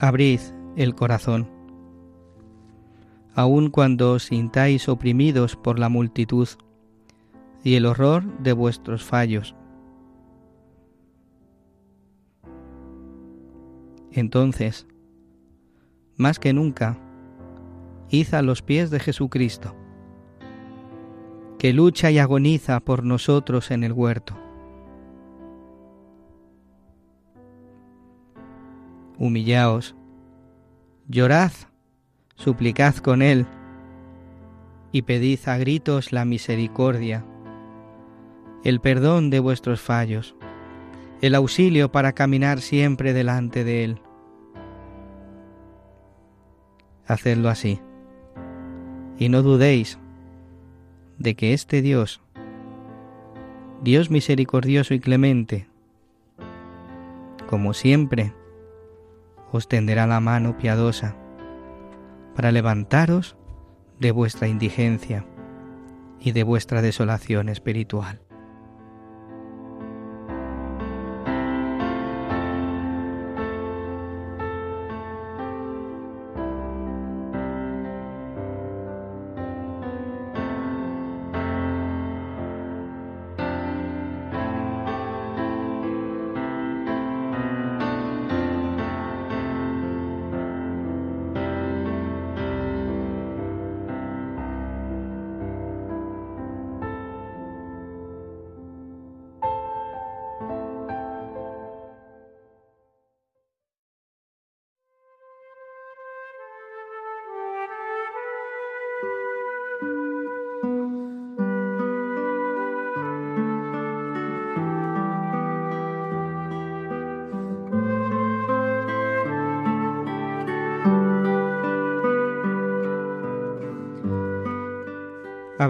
Abrid el corazón. Aun cuando os sintáis oprimidos por la multitud y el horror de vuestros fallos. Entonces, más que nunca, id a los pies de Jesucristo, que lucha y agoniza por nosotros en el huerto. Humillaos, llorad, suplicad con él, y pedid a gritos la misericordia, el perdón de vuestros fallos, el auxilio para caminar siempre delante de él. Hacedlo así, y no dudéis de que este Dios, Dios misericordioso y clemente, como siempre, os tenderá la mano piadosa para levantaros de vuestra indigencia y de vuestra desolación espiritual.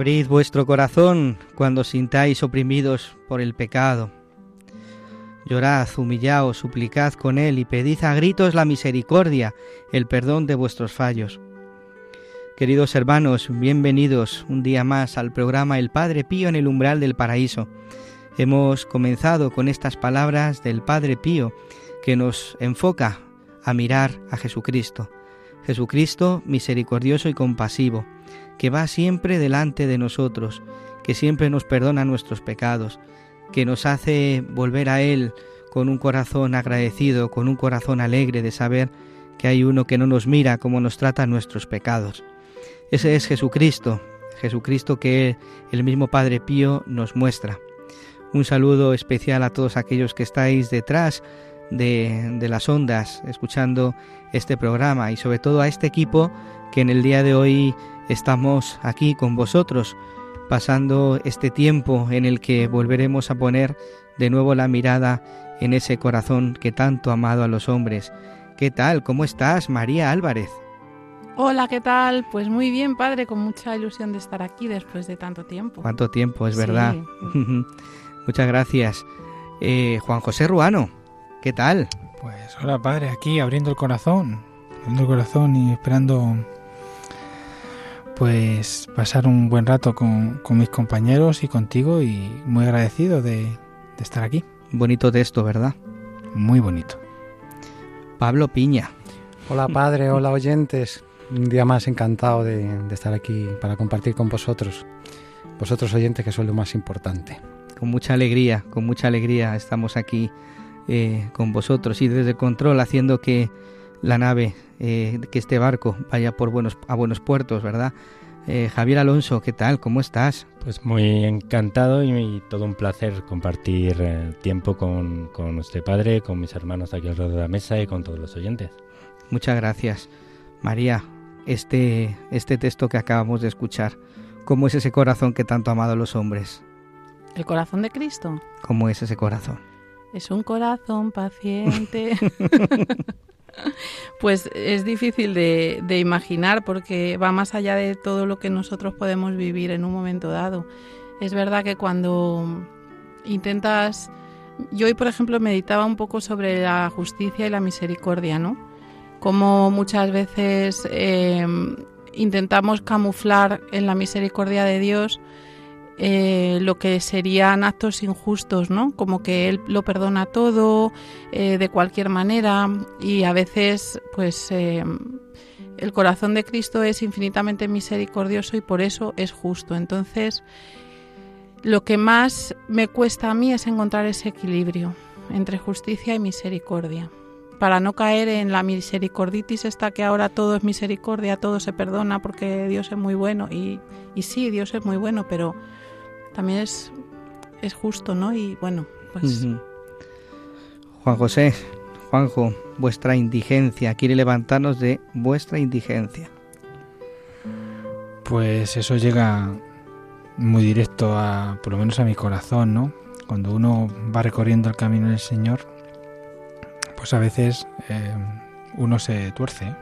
Abrid vuestro corazón cuando sintáis oprimidos por el pecado. Llorad, humillaos, suplicad con él y pedid a gritos la misericordia, el perdón de vuestros fallos. Queridos hermanos, bienvenidos un día más al programa El Padre Pío en el umbral del paraíso. Hemos comenzado con estas palabras del Padre Pío que nos enfoca a mirar a Jesucristo. Jesucristo misericordioso y compasivo que va siempre delante de nosotros, que siempre nos perdona nuestros pecados, que nos hace volver a Él con un corazón agradecido, con un corazón alegre de saber que hay uno que no nos mira como nos trata nuestros pecados. Ese es Jesucristo, Jesucristo que el mismo Padre Pío nos muestra. Un saludo especial a todos aquellos que estáis detrás de, de, las ondas escuchando este programa y sobre todo a este equipo que en el día de hoy estamos aquí con vosotros, pasando este tiempo en el que volveremos a poner de nuevo la mirada en ese corazón que tanto ha amado a los hombres. ¿Qué tal? ¿Cómo estás, María Álvarez? Hola, ¿qué tal? Pues muy bien, padre, con mucha ilusión de estar aquí después de tanto tiempo. ¿Cuánto tiempo? Es verdad. Sí. Muchas gracias. Eh, Juan José Ruano, ¿qué tal? Pues hola, padre, aquí abriendo el corazón, abriendo el corazón y esperando pues pasar un buen rato con, con, mis compañeros y contigo y muy agradecido de, de, estar aquí. Bonito texto, ¿verdad? Muy bonito. Pablo Piña. Hola padre, hola oyentes. Un día más encantado de, de estar aquí para compartir con vosotros. Vosotros oyentes que son lo más importante. Con mucha alegría, con mucha alegría estamos aquí eh, con vosotros y desde el control haciendo que la nave, eh, que este barco vaya por buenos, a buenos puertos, ¿verdad? Eh, Javier Alonso, ¿qué tal? ¿Cómo estás? Pues muy encantado y, todo un placer compartir eh, tiempo con, con usted, padre, con mis hermanos aquí alrededor de la mesa y con todos los oyentes. Muchas gracias. María, este, este texto que acabamos de escuchar, ¿cómo es ese corazón que tanto ha amado a los hombres? ¿El corazón de Cristo? ¿Cómo es ese corazón? Es un corazón paciente. Pues es difícil de, imaginar porque va más allá de todo lo que nosotros podemos vivir en un momento dado. Es verdad que cuando intentas... Yo hoy, por ejemplo, meditaba un poco sobre la justicia y la misericordia, ¿no? Como muchas veces em, intentamos camuflar en la misericordia de Dios eh, lo que serían actos injustos, ¿no? Como que él lo perdona todo eh, de cualquier manera y a veces, pues, eh, el corazón de Cristo es infinitamente misericordioso y por eso es justo. Entonces, lo que más me cuesta a mí es encontrar ese equilibrio entre justicia y misericordia para no caer en la misericorditis esta que ahora todo es misericordia, todo se perdona porque Dios es muy bueno y, y sí, Dios es muy bueno, pero también es, es justo, ¿no? Y bueno, pues... Juan José, Juanjo, vuestra indigencia, quiere levantarnos de vuestra indigencia. Pues eso llega muy directo a, por lo menos a mi corazón, ¿no? Cuando uno va recorriendo el camino del Señor, pues a veces eh, uno se tuerce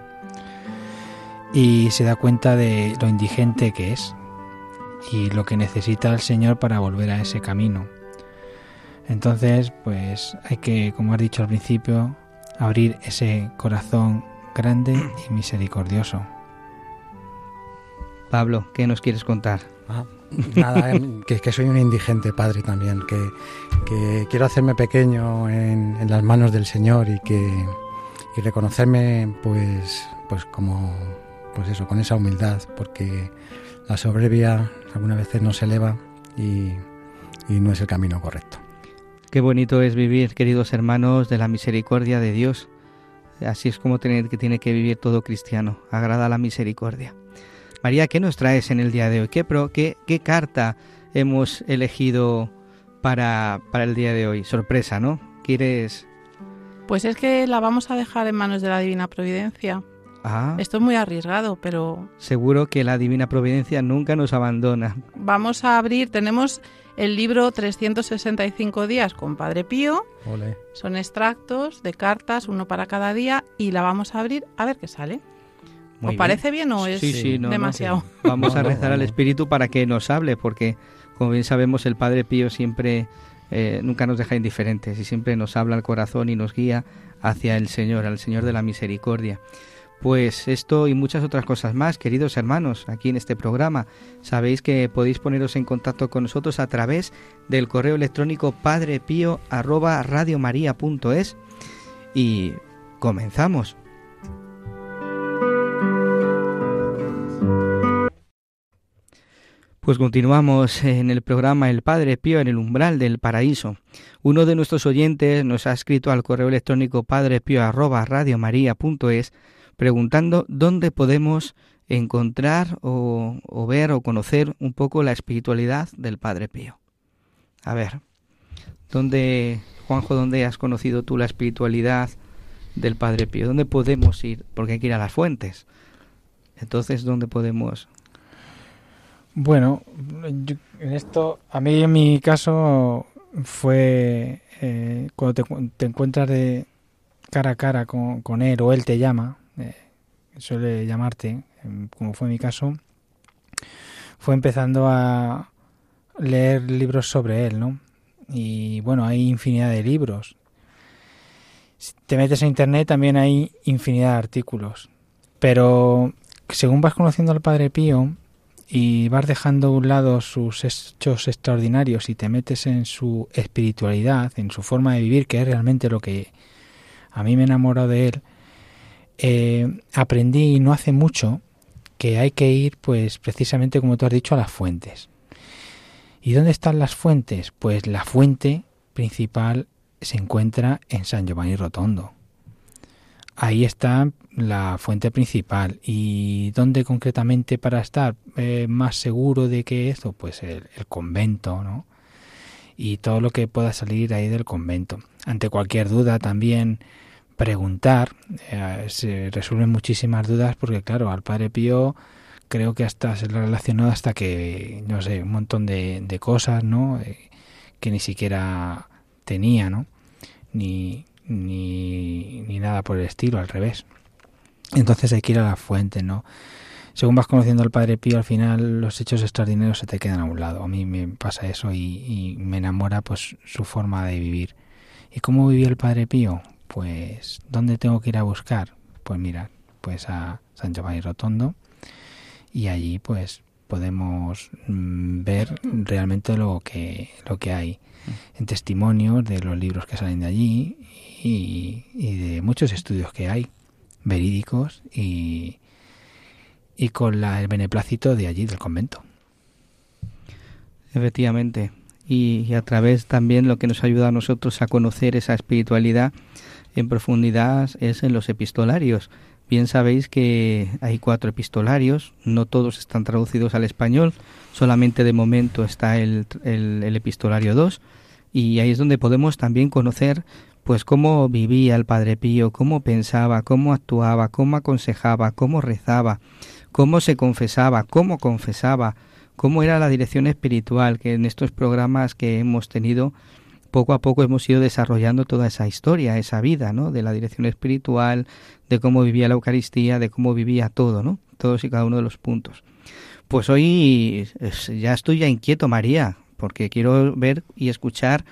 y se da cuenta de lo indigente que es y lo que necesita el Señor para volver a ese camino. Entonces, pues hay que, como has dicho al principio, abrir ese corazón grande y misericordioso. Pablo, ¿qué nos quieres contar? Ah, nada, em, que, soy un indigente padre también, que, quiero hacerme pequeño en, las manos del Señor y que y reconocerme pues pues como pues eso con esa humildad porque la soberbia algunas veces no se eleva y, no es el camino correcto. Qué bonito es vivir, queridos hermanos, de la misericordia de Dios. Así es como tiene, que tiene que vivir todo cristiano. Agrada la misericordia. María, ¿qué nos traes en el día de hoy? ¿Qué, pro, qué, qué carta hemos elegido para, para el día de hoy? Sorpresa, ¿no? ¿Quieres...? Pues es que la vamos a dejar en manos de la Divina Providencia. Ah. Esto es muy arriesgado, pero... Seguro que la Divina Providencia nunca nos abandona. Vamos a abrir, tenemos el libro 365 días con Padre Pío. Son extractos de cartas, uno para cada día, y la vamos a abrir a ver qué sale. ¿Os parece bien o es demasiado? Vamos a rezar al Espíritu para que nos hable, porque como bien sabemos el Padre Pío siempre eh, nunca nos deja indiferentes y siempre nos habla al corazón y nos guía hacia el Señor, al Señor de la misericordia. Pues esto y muchas otras cosas más, queridos hermanos, aquí en este programa. Sabéis que podéis poneros en contacto con nosotros a través del correo electrónico padrepío@radiomaria.es y comenzamos. Pues continuamos en el programa El Padre Pío en el umbral del paraíso. Uno de nuestros oyentes nos ha escrito al correo electrónico padrepío@radiomaria.es preguntando dónde podemos encontrar o, ver o conocer un poco la espiritualidad del Padre Pío. A ver, ¿dónde, Juanjo, dónde has conocido tú la espiritualidad del Padre Pío? ¿Dónde podemos ir? Porque hay que ir a las fuentes. Entonces, ¿dónde podemos? Bueno, en esto, a mí en mi caso fue eh, cuando te, encuentras de cara a cara con, con él o él te llama, suele llamarte, em, como fue mi caso, fue empezando a leer libros sobre él, ¿no? Y bueno, hay infinidad de libros. Si te metes a internet también hay infinidad de artículos. Pero según vas conociendo al Padre Pío y vas dejando a un lado sus hechos extraordinarios y te metes en su espiritualidad, en su forma de vivir, que es realmente lo que a mí me enamoró de él, eh, aprendí no hace mucho que hay que ir, pues precisamente como tú has dicho, a las fuentes. ¿Y dónde están las fuentes? Pues la fuente principal se encuentra en San Giovanni Rotondo. ahí está la fuente principal. ¿Y dónde concretamente para estar eh, más seguro de que eso? Pues el, convento, ¿no? Y todo lo que pueda salir ahí del convento. Ante cualquier duda también preguntar. Eh, se resuelven muchísimas dudas porque, claro, al Padre Pío creo que hasta se le relacionado hasta que, no sé, un montón de, de cosas, ¿no? Eh, que ni siquiera tenía, ¿no? Ni, ni, ni nada por el estilo, al revés. Entonces hay que ir a la fuente, ¿no? Según vas conociendo al Padre Pío, al final los hechos extraordinarios se te quedan a un lado. A mí me pasa eso y, y me enamora pues su forma de vivir. ¿Y cómo vivía el Padre Pío? Pues, ¿dónde tengo que ir a buscar? Pues mira, pues a San Giovanni Rotondo y allí pues podemos mm, ver realmente lo que, lo que hay en testimonios de los libros que salen de allí y, de muchos estudios que hay, verídicos y, y con la, el beneplácito de allí, del convento. Efectivamente. Y, a través también lo que nos ayuda a nosotros a conocer esa espiritualidad en profundidad es en los epistolarios. Bien sabéis que hay cuatro epistolarios, no todos están traducidos al español, solamente de momento está el, el, epistolario 2 y ahí es donde podemos también conocer pues cómo vivía el Padre Pío, cómo pensaba, cómo actuaba, cómo aconsejaba, cómo rezaba, cómo se confesaba, cómo confesaba, cómo era la dirección espiritual, que en estos programas que hemos tenido poco a poco hemos ido desarrollando toda esa historia, esa vida, ¿no? De la dirección espiritual, de cómo vivía la Eucaristía, de cómo vivía todo, ¿no? Todos y cada uno de los puntos. Pues hoy ya estoy ya inquieto, María, porque quiero ver y escuchar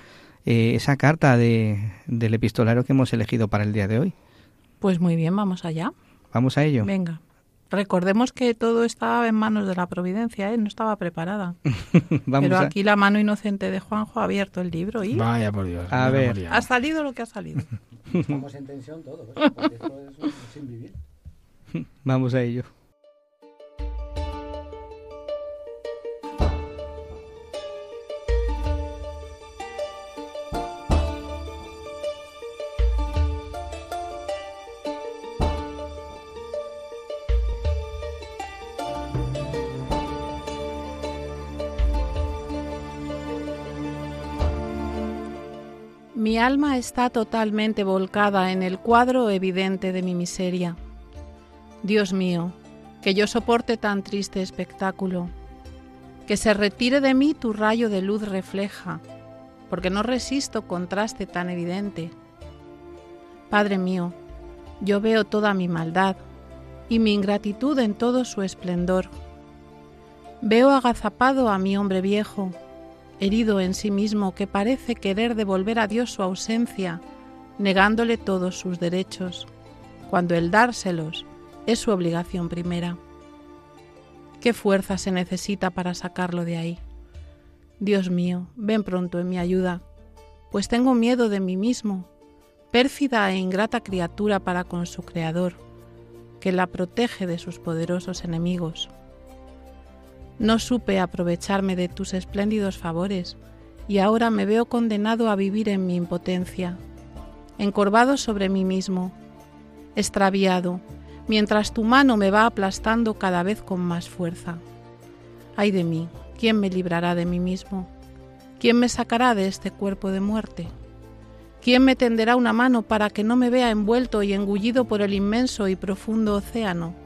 eh, esa carta de, del epistolario que hemos elegido para el día de hoy. Pues muy bien, vamos allá. Vamos a ello. Venga. Recordemos que todo estaba en manos de la providencia, ¿eh? no estaba preparada. Pero aquí la mano inocente de Juanjo ha abierto el libro y... Vaya por Dios. A ver. Ha salido lo que ha salido. Estamos en tensión todo, ¿ves? esto es sin vivir. Vamos a ello. Mi alma está totalmente volcada en el cuadro evidente de mi miseria. Dios mío, que yo soporte tan triste espectáculo, que se retire de mí tu rayo de luz refleja, porque no resisto contraste tan evidente. Padre mío, yo veo toda mi maldad y mi ingratitud en todo su esplendor. Veo agazapado a mi hombre viejo, herido en sí mismo que parece querer devolver a Dios su ausencia, negándole todos sus derechos, cuando el dárselos es su obligación primera. ¿Qué fuerza se necesita para sacarlo de ahí? Dios mío, ven pronto en mi ayuda, pues tengo miedo de mí mismo, pérfida e ingrata criatura para con su Creador, que la protege de sus poderosos enemigos. No supe aprovecharme de tus espléndidos favores, y ahora me veo condenado a vivir en mi impotencia, encorvado sobre mí mismo, extraviado, mientras tu mano me va aplastando cada vez con más fuerza. Ay de mí, ¿quién me librará de mí mismo? ¿Quién me sacará de este cuerpo de muerte? ¿Quién me tenderá una mano para que no me vea envuelto y engullido por el inmenso y profundo océano?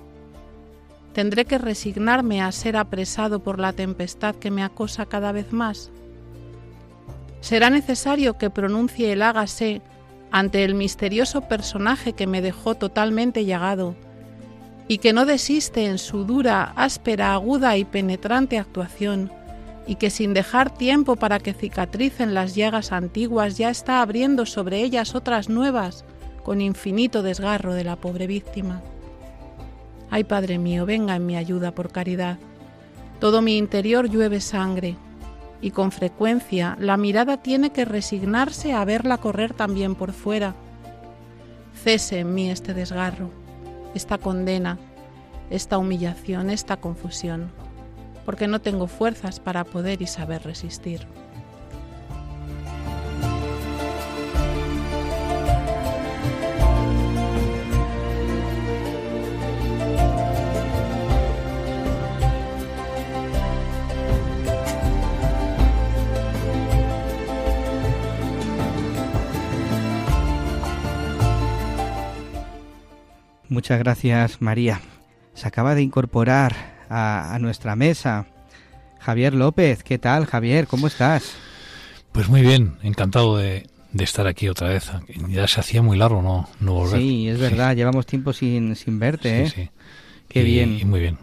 ¿Tendré que resignarme a ser apresado por la tempestad que me acosa cada vez más? ¿Será necesario que pronuncie el hágase ante el misterioso personaje que me dejó totalmente llagado y que no desiste en su dura, áspera, aguda y penetrante actuación, y que sin dejar tiempo para que cicatricen las llagas antiguas ya está abriendo sobre ellas otras nuevas con infinito desgarro de la pobre víctima? Ay, Padre mío, venga en mi ayuda por caridad. Todo mi interior llueve sangre, y con frecuencia la mirada tiene que resignarse a verla correr también por fuera. Cese en mí este desgarro, esta condena, esta humillación, esta confusión, porque no tengo fuerzas para poder y saber resistir. Muchas gracias, María. Se acaba de incorporar a, a nuestra mesa Javier López. ¿Qué tal, Javier? ¿Cómo estás? Pues muy bien, encantado de, de estar aquí otra vez. Ya se hacía muy largo no, no volver. Sí, es verdad, llevamos tiempo sin, sin verte, ¿eh? Sí, sí. Qué Y- bien. Y muy bien.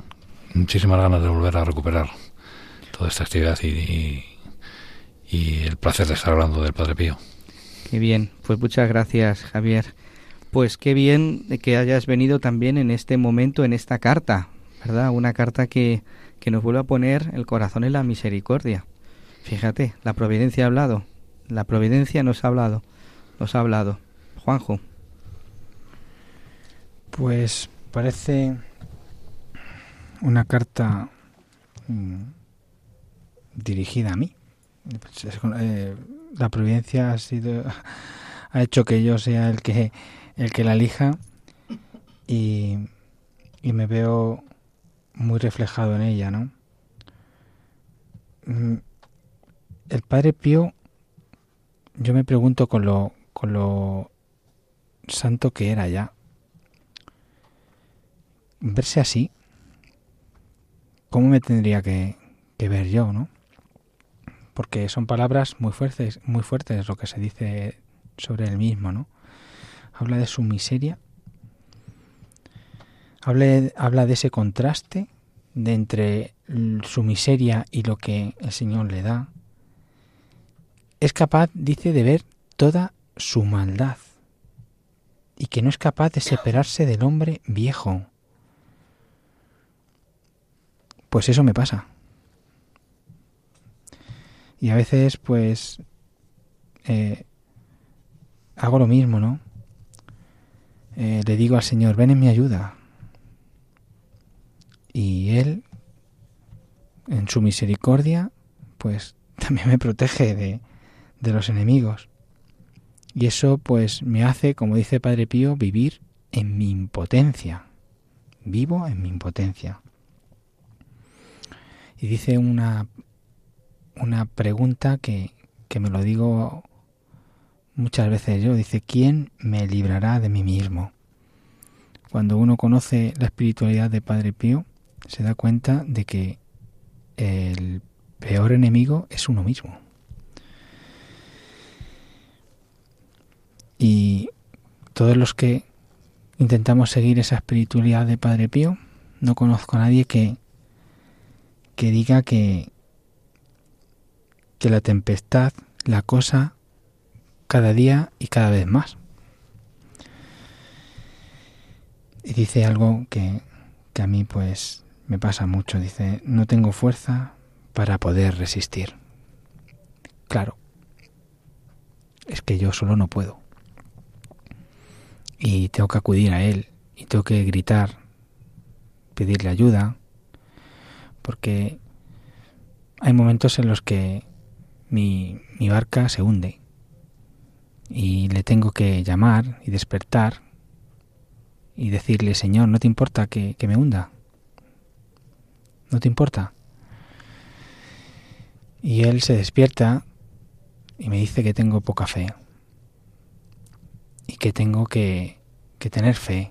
Muchísimas ganas de volver a recuperar toda esta actividad y, y, y el placer de estar hablando del Padre Pío. Qué bien, pues muchas gracias, Javier. Pues qué bien que hayas venido también en este momento, en esta carta, ¿verdad? Una carta que, que nos vuelve a poner el corazón en la misericordia. Fíjate, la providencia ha hablado, la providencia nos ha hablado, nos ha hablado. Juanjo, Pues parece una carta mm, dirigida a mí. Eh, la providencia ha sido ha hecho que yo sea el que el que la elija y, y me veo muy reflejado en ella, ¿no? Mm, El Padre Pío, yo me pregunto con lo con lo santo que era ya verse así, ¿cómo me tendría que, que ver yo, no? Porque son palabras muy fuertes, muy fuertes lo que se dice sobre él mismo, ¿no? Habla de su miseria, habla, habla de ese contraste de entre su miseria y lo que el Señor le da. Es capaz, dice, de ver toda su maldad y que no es capaz de separarse del hombre viejo. Pues eso me pasa. Y a veces, pues, eh, hago lo mismo, ¿no? Eh, le digo al Señor, ven en mi ayuda. Y Él, en su misericordia, pues también me protege de, de los enemigos. Y eso, pues, me hace, como dice Padre Pío, vivir en mi impotencia. Vivo en mi impotencia. Y dice una, una pregunta que, que me lo digo muchas veces yo. Dice, ¿quién me librará de mí mismo? Cuando uno conoce la espiritualidad de Padre Pío, se da cuenta de que el peor enemigo es uno mismo. Y todos los que intentamos seguir esa espiritualidad de Padre Pío, no conozco a nadie que, que diga que, que la tempestad la cosa cada día y cada vez más. Y dice algo que, que a mí pues me pasa mucho. Dice, no tengo fuerza para poder resistir. Claro, es que yo solo no puedo. Y tengo que acudir a él y tengo que gritar, pedirle ayuda, porque hay momentos en los que mi, mi barca se hunde y le tengo que llamar y despertar y decirle, Señor, ¿no te importa que, que me hunda? ¿No te importa? Y él se despierta y me dice que tengo poca fe y que tengo que, que tener fe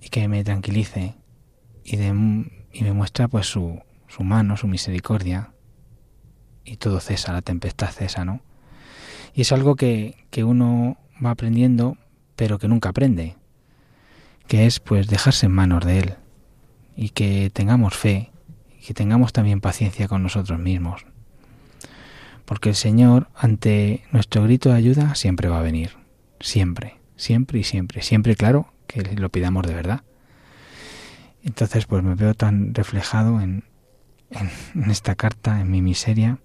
y que me tranquilice y, de, y me muestra pues su, su mano, su misericordia y todo cesa, la tempestad cesa, ¿no? Y es algo que, que uno va aprendiendo pero que nunca aprende, que es pues dejarse en manos de Él y que tengamos fe y que tengamos también paciencia con nosotros mismos. Porque el Señor ante nuestro grito de ayuda siempre va a venir, siempre, siempre y siempre, siempre claro que lo pidamos de verdad. Entonces pues me veo tan reflejado en, en, en esta carta, en mi miseria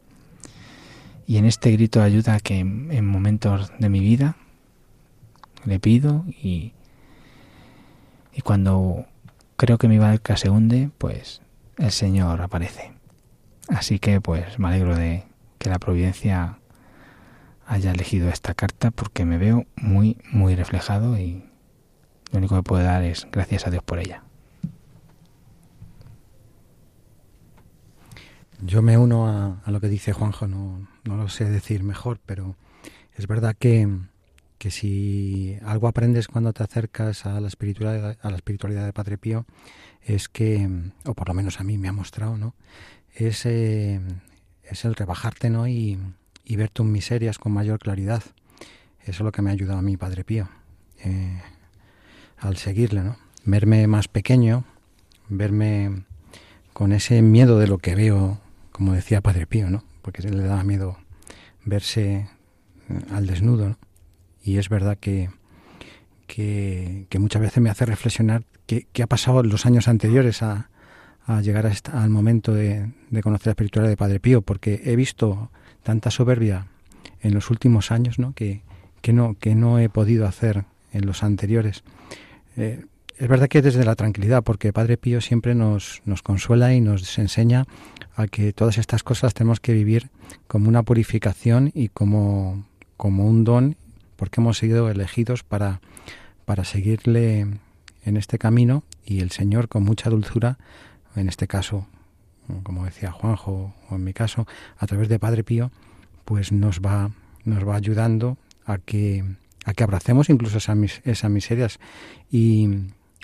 y en este grito de ayuda que en, en momentos de mi vida le pido y, y cuando creo que mi barca se hunde, pues el Señor aparece. Así que pues me alegro de que la providencia haya elegido esta carta porque me veo muy, muy reflejado y lo único que puedo dar es gracias a Dios por ella. Yo me uno a, a lo que dice Juanjo, no, no lo sé decir mejor, pero es verdad que, que si algo aprendes cuando te acercas a la espiritualidad, a la espiritualidad de Padre Pío, es que, o por lo menos a mí me ha mostrado, ¿no? Es, eh, es el rebajarte, ¿no? Y, y, ver tus miserias con mayor claridad. Eso es lo que me ha ayudado a mí, Padre Pío, eh, al seguirle, ¿no? Verme más pequeño, verme con ese miedo de lo que veo, como decía Padre Pío, ¿no? Porque le daba miedo verse eh, al desnudo, ¿no? y es verdad que, que, muchas veces me hace reflexionar qué, ha pasado en los años anteriores a, llegar a al momento de, conocer la espiritualidad de Padre Pío, porque he visto tanta soberbia en los últimos años ¿no? Que, que, no, que no he podido hacer en los anteriores. Eh, es verdad que desde la tranquilidad, porque Padre Pío siempre nos, nos consuela y nos enseña que todas estas cosas tenemos que vivir como una purificación y como, como un don porque hemos sido elegidos para, para seguirle en este camino y el Señor con mucha dulzura, en este caso, como decía Juanjo, o en mi caso, a través de Padre Pío, pues nos va, nos va ayudando a que, a que abracemos incluso esas, esas miserias. Y,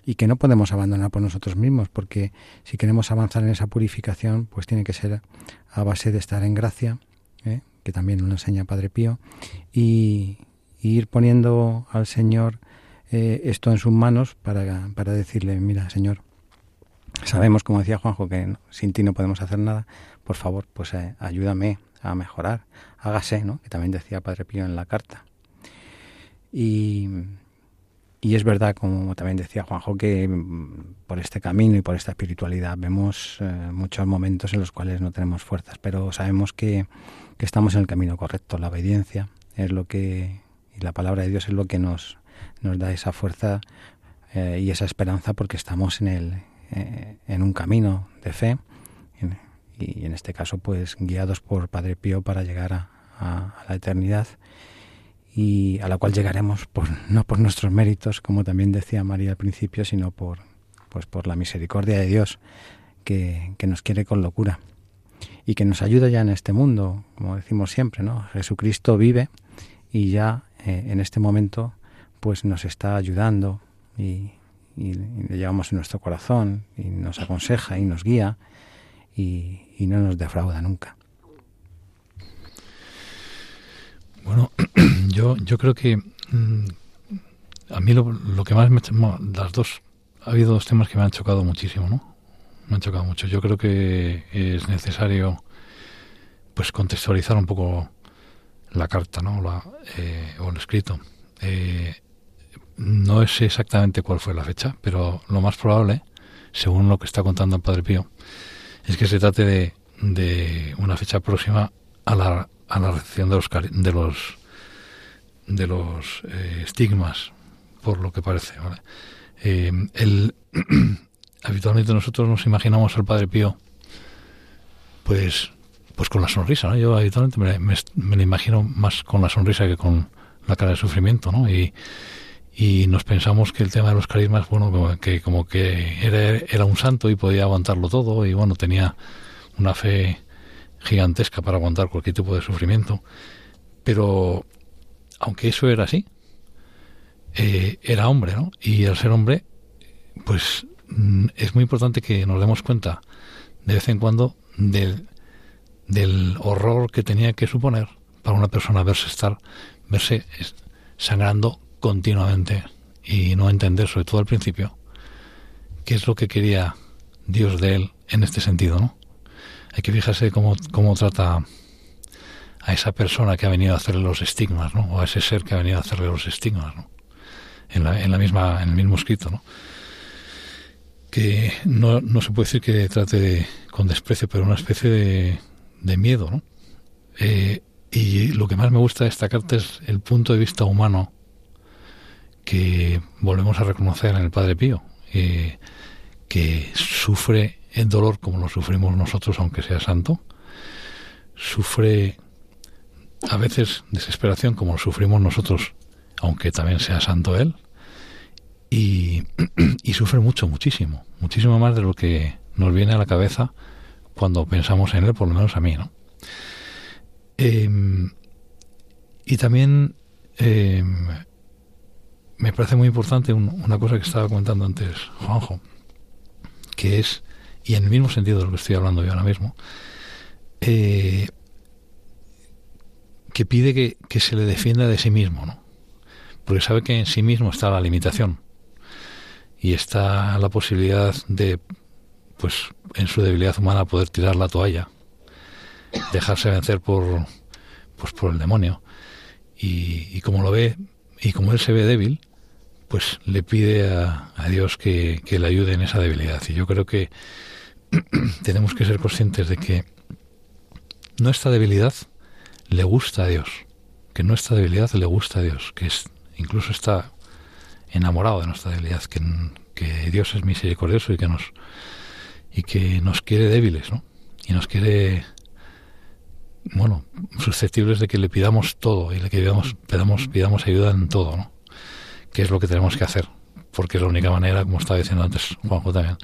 y que no podemos abandonar por nosotros mismos, porque si queremos avanzar en esa purificación, pues tiene que ser a base de estar en gracia, ¿eh? que también nos enseña Padre Pío, y, ir poniendo al Señor eh, esto en sus manos para, para decirle, mira, Señor, sabemos, como decía Juanjo, que sin ti no podemos hacer nada, por favor, pues eh, ayúdame a mejorar, hágase, ¿no? Que también decía Padre Pío en la carta. Y, y es verdad, como también decía Juanjo, que mm, por este camino y por esta espiritualidad vemos eh, muchos momentos en los cuales no tenemos fuerzas, pero sabemos que, que estamos en el camino correcto. La obediencia es lo que y la palabra de Dios es lo que nos, nos da esa fuerza eh, y esa esperanza porque estamos en, el, eh, en un camino de fe y en este caso pues guiados por Padre Pío para llegar a, la eternidad y a la cual llegaremos por, no por nuestros méritos como también decía María al principio sino por pues por la misericordia de Dios que, que nos quiere con locura y que nos ayuda ya en este mundo como decimos siempre no Jesucristo vive y ya eh, en este momento pues nos está ayudando y, le llevamos en nuestro corazón y nos aconseja y nos guía y, no nos defrauda nunca. Bueno, yo, yo creo que mm, a mí lo, lo, que más me las dos ha habido dos temas que me han chocado muchísimo, ¿no? Me han chocado mucho. Yo creo que es necesario pues contextualizar un poco la carta, ¿no? La, eh, o el escrito. Eh, no sé exactamente cuál fue la fecha, pero lo más probable, según lo que está contando el Padre Pío, es que se trate de, de una fecha próxima a la, a la recepción de los de los de los eh, estigmas, por lo que parece. el, habitualmente nosotros nos imaginamos al Padre Pío, pues pues con la sonrisa, ¿no? Yo habitualmente me, me, lo imagino más con la sonrisa que con la cara de sufrimiento, ¿no? Y, y nos pensamos que el tema de los carismas, bueno, como que, como que era, era un santo y podía aguantarlo todo y bueno, tenía una fe gigantesca para aguantar cualquier tipo de sufrimiento. Pero aunque eso era así, eh, era hombre, ¿no? Y al ser hombre, pues mm, es muy importante que nos demos cuenta de vez en cuando del del horror que tenía que suponer para una persona verse estar, verse sangrando continuamente y no entender, sobre todo al principio, qué es lo que quería Dios de él en este sentido, ¿no? Hay que fijarse cómo, cómo trata a esa persona que ha venido a hacerle los estigmas, ¿no? O a ese ser que ha venido a hacerle los estigmas, ¿no? En, la, misma, en el mismo escrito, ¿no? Que no, no se puede decir que trate con desprecio, pero una especie de, de miedo, ¿no? Eh, y lo que más me gusta de esta carta es el punto de vista humano que volvemos a reconocer en el Padre Pío, eh, que sufre el dolor como lo sufrimos nosotros, aunque sea santo, sufre a veces desesperación como lo sufrimos nosotros, aunque también sea santo él, y, sufre mucho, muchísimo, muchísimo más de lo que nos viene a la cabeza cuando pensamos en él, por lo menos a mí, ¿no? Em, y también eh, me parece muy importante una cosa que estaba comentando antes Juanjo, que es, y en el mismo sentido de lo que estoy hablando yo ahora mismo, eh, que pide que, que, se le defienda de sí mismo, ¿no? Porque sabe que en sí mismo está la limitación y está la posibilidad de, pues, en su debilidad humana poder tirar la toalla, dejarse vencer por, pues, por el demonio. Y, y como lo ve, y como él se ve débil, pues le pide a, Dios que, le ayude en esa debilidad. Y yo creo que tenemos que ser conscientes de que nuestra debilidad le gusta a Dios, que nuestra debilidad le gusta a Dios, que es, incluso está enamorado de nuestra debilidad, que, que Dios es misericordioso y que nos y que nos quiere débiles, ¿no? Y nos quiere bueno, susceptibles de que le pidamos todo y le que pidamos, pidamos, pidamos ayuda en todo, ¿no? qué es lo que tenemos que hacer, porque es la única manera, como estaba diciendo antes Juanjo también,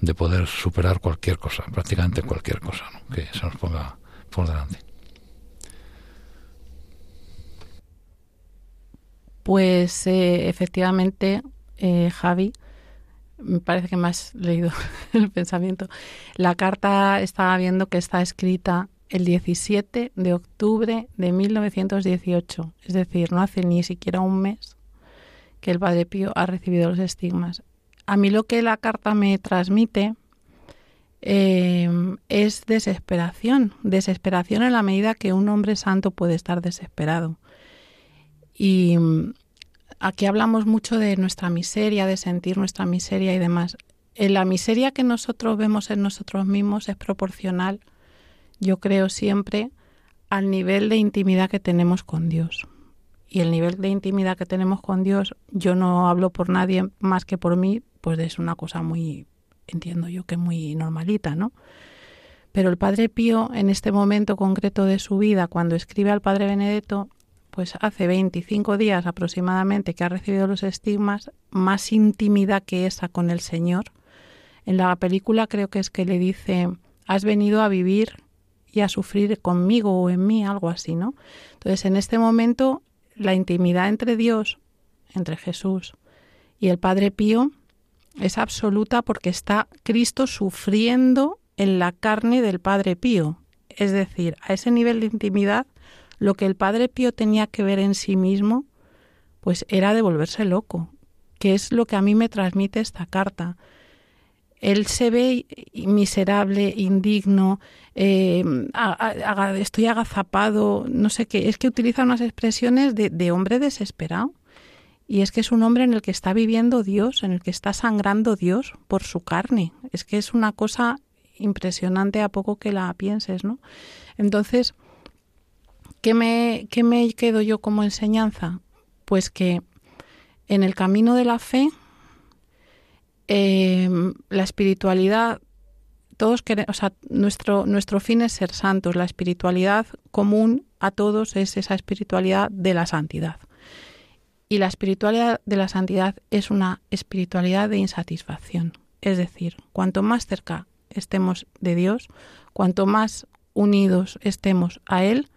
de poder superar cualquier cosa, prácticamente cualquier cosa que se nos ponga por delante. Pues eh, efectivamente, eh, Javi, me parece que me has leído el pensamiento. La carta estaba viendo que está escrita el 17 de octubre de 1918, es decir, no hace ni siquiera un mes que el Padre Pío ha recibido los estigmas. A mí lo que la carta me transmite eh, es desesperación, desesperación en la medida que un hombre santo puede estar desesperado. Y mm, aquí hablamos mucho de nuestra miseria, de sentir nuestra miseria y demás. Eh, la miseria que nosotros vemos en nosotros mismos es proporcional, yo creo siempre, al nivel de intimidad que tenemos con Dios y el nivel de intimidad que tenemos con Dios, yo no hablo por nadie más que por mí, pues es una cosa muy, entiendo yo que muy normalita, ¿no? Pero el Padre Pío, en este momento concreto de su vida, cuando escribe al Padre Benedetto, pues hace 25 días aproximadamente que ha recibido los estigmas, más intimidad que esa con el Señor. En la película creo que es que le dice, has venido a vivir y a sufrir conmigo o en mí, algo así, ¿no? Entonces, en este momento la intimidad entre Dios, entre Jesús y el Padre Pío, es absoluta porque está Cristo sufriendo en la carne del Padre Pío. Es decir, a ese nivel de intimidad, lo que el Padre Pío tenía que ver en sí mismo, pues era de volverse loco, que es lo que a mí me transmite esta carta él se ve miserable, indigno, eh, estoy agazapado, no sé qué, es que utiliza unas expresiones de, hombre desesperado. Y es que es un hombre en el que está viviendo Dios, en el que está sangrando Dios por su carne. Es que es una cosa impresionante a poco que la pienses, ¿no? Entonces, ¿qué me, qué me quedo yo como enseñanza? Pues que en el camino de la fe Em, la espiritualidad, todos queremos, o sea, nuestro, nuestro fin es ser santos, la espiritualidad común a todos es esa espiritualidad de la santidad. Y la espiritualidad de la santidad es una espiritualidad de insatisfacción. Es decir, cuanto más cerca estemos de Dios, cuanto más unidos estemos a Él,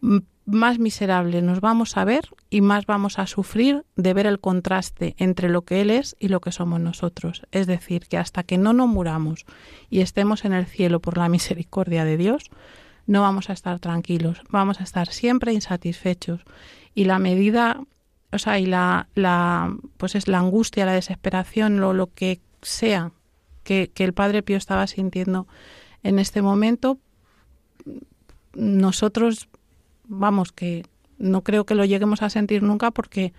más miserable nos vamos a ver y más vamos a sufrir de ver el contraste entre lo que Él es y lo que somos nosotros. Es decir, que hasta que no nos muramos y estemos en el cielo por la misericordia de Dios, no vamos a estar tranquilos, vamos a estar siempre insatisfechos. Y la medida, o sea, y la, la pues es la angustia, la desesperación, lo, lo que sea que, que el Padre Pío estaba sintiendo en este momento, nosotros vamos, que no creo que lo lleguemos a sentir nunca porque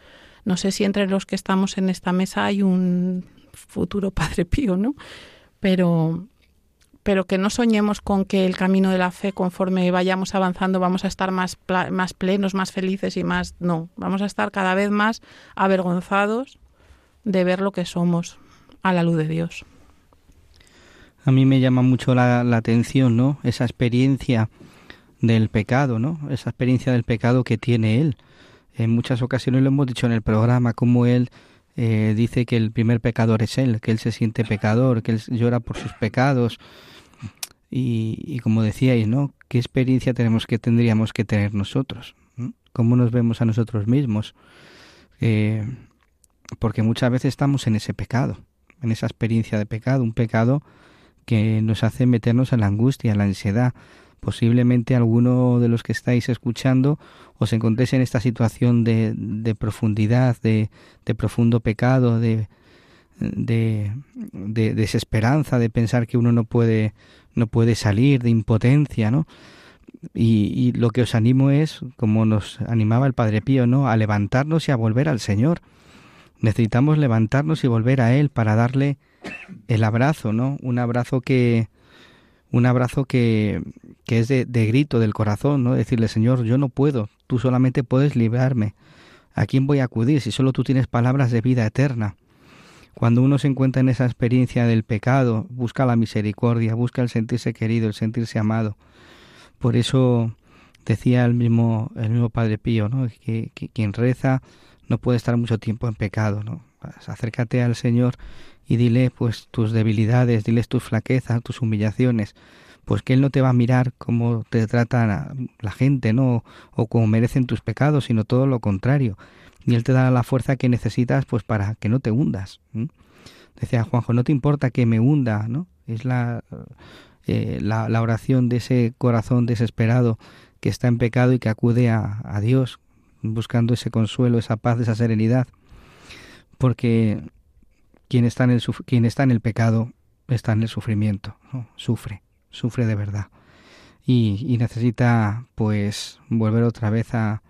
no sé si entre los que estamos en esta mesa hay un futuro Padre Pío, ¿no? Pero, pero que no soñemos con que el camino de la fe, conforme vayamos avanzando, vamos a estar más, más plenos, más felices y más... No, vamos a estar cada vez más avergonzados de ver lo que somos a la luz de Dios. A mí me llama mucho la, la atención, ¿no? Esa experiencia del pecado, ¿no? Esa experiencia del pecado que tiene él. En muchas ocasiones lo hemos dicho en el programa, como él eh, dice que el primer pecador es él, que él se siente pecador, que él llora por sus pecados. Y, como decíais, ¿no? ¿Qué experiencia tenemos que tendríamos que tener nosotros? cómo nos vemos a nosotros mismos. Eh, porque muchas veces estamos en ese pecado, en esa experiencia de pecado, un pecado que nos hace meternos en la angustia, en la ansiedad. Posiblemente alguno de los que estáis escuchando os encontréis en esta situación de, de profundidad, de, profundo pecado, de, de, de, desesperanza, de pensar que uno no puede, no puede salir, de impotencia, ¿no? Y, y, lo que os animo es, como nos animaba el Padre Pío, ¿no? A levantarnos y a volver al Señor. Necesitamos levantarnos y volver a Él para darle el abrazo, ¿no? Un abrazo que, un abrazo que, que es de, grito del corazón, ¿no? Decirle, Señor, yo no puedo, tú solamente puedes librarme. ¿A quién voy a acudir si solo tú tienes palabras de vida eterna? Cuando uno se encuentra en esa experiencia del pecado, busca la misericordia, busca el sentirse querido, el sentirse amado. Por eso decía el mismo, el mismo Padre Pío, ¿no? que, que quien reza no puede estar mucho tiempo en pecado, ¿no? Acércate al Señor y dile pues tus debilidades, diles tus flaquezas, tus humillaciones, pues que Él no te va a mirar como te trata la gente, ¿no? O como merecen tus pecados, sino todo lo contrario. Y Él te dará la fuerza que necesitas pues para que no te hundas. Decía Juanjo, no te importa que me hunda, ¿no? Es la, eh, la, la, oración de ese corazón desesperado que está en pecado y que acude a, a Dios buscando ese consuelo, esa paz, esa serenidad. Porque quien está en el, quien está en el pecado está en el sufrimiento, ¿no? sufre, sufre de verdad. Y, y, necesita pues volver otra vez a,